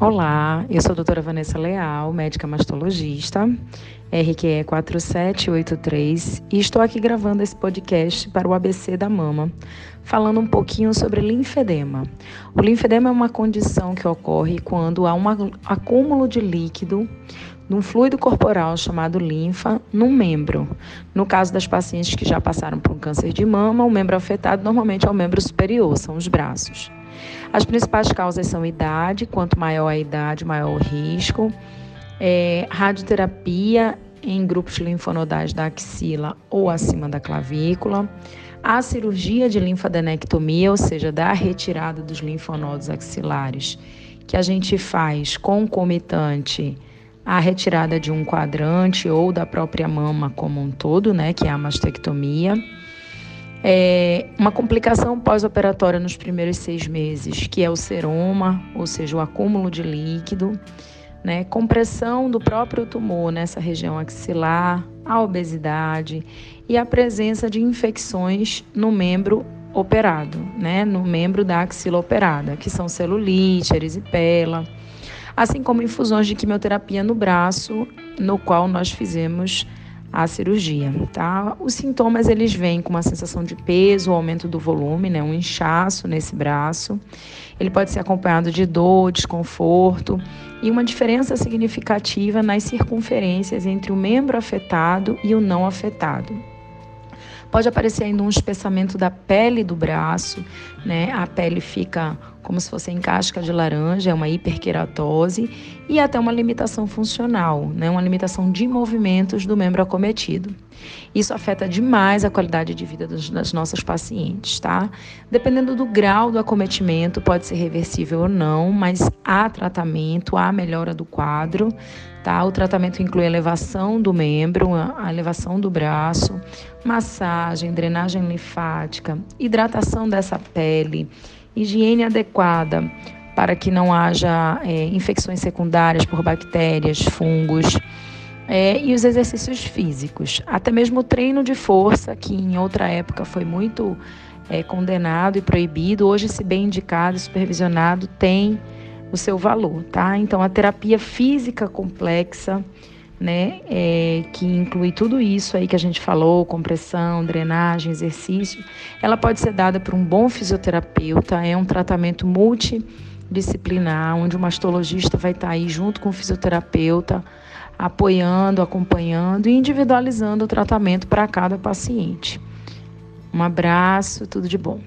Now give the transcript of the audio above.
Olá, eu sou a doutora Vanessa Leal, médica mastologista, RQE 4783, e estou aqui gravando esse podcast para o ABC da mama, falando um pouquinho sobre linfedema. O linfedema é uma condição que ocorre quando há um acúmulo de líquido num fluido corporal chamado linfa num membro. No caso das pacientes que já passaram por um câncer de mama, o membro afetado normalmente é o membro superior, são os braços. As principais causas são idade, quanto maior a idade, maior o risco. É, radioterapia em grupos linfonodais da axila ou acima da clavícula. A cirurgia de linfadenectomia, ou seja, da retirada dos linfonodos axilares, que a gente faz concomitante à retirada de um quadrante ou da própria mama como um todo, né, que é a mastectomia. É uma complicação pós-operatória nos primeiros seis meses, que é o seroma, ou seja, o acúmulo de líquido, né? compressão do próprio tumor nessa região axilar, a obesidade e a presença de infecções no membro operado, né? no membro da axila operada, que são celulite, erisipela, assim como infusões de quimioterapia no braço, no qual nós fizemos a cirurgia, tá? Os sintomas eles vêm com uma sensação de peso, aumento do volume, né, um inchaço nesse braço. Ele pode ser acompanhado de dor, desconforto e uma diferença significativa nas circunferências entre o membro afetado e o não afetado. Pode aparecer ainda um espessamento da pele do braço, né? A pele fica como se fosse em casca de laranja, é uma hiperqueratose e até uma limitação funcional, né? Uma limitação de movimentos do membro acometido. Isso afeta demais a qualidade de vida das nossas pacientes, tá? Dependendo do grau do acometimento, pode ser reversível ou não, mas há tratamento, há melhora do quadro, tá? O tratamento inclui elevação do membro, a elevação do braço, massagem, drenagem linfática, hidratação dessa pele, higiene adequada para que não haja é, infecções secundárias por bactérias, fungos. É, e os exercícios físicos, até mesmo o treino de força, que em outra época foi muito é, condenado e proibido, hoje, se bem indicado e supervisionado, tem o seu valor, tá? Então, a terapia física complexa, né, é, que inclui tudo isso aí que a gente falou, compressão, drenagem, exercício, ela pode ser dada por um bom fisioterapeuta, é um tratamento multidisciplinar, onde o mastologista vai estar aí junto com o fisioterapeuta, apoiando, acompanhando e individualizando o tratamento para cada paciente. Um abraço, tudo de bom.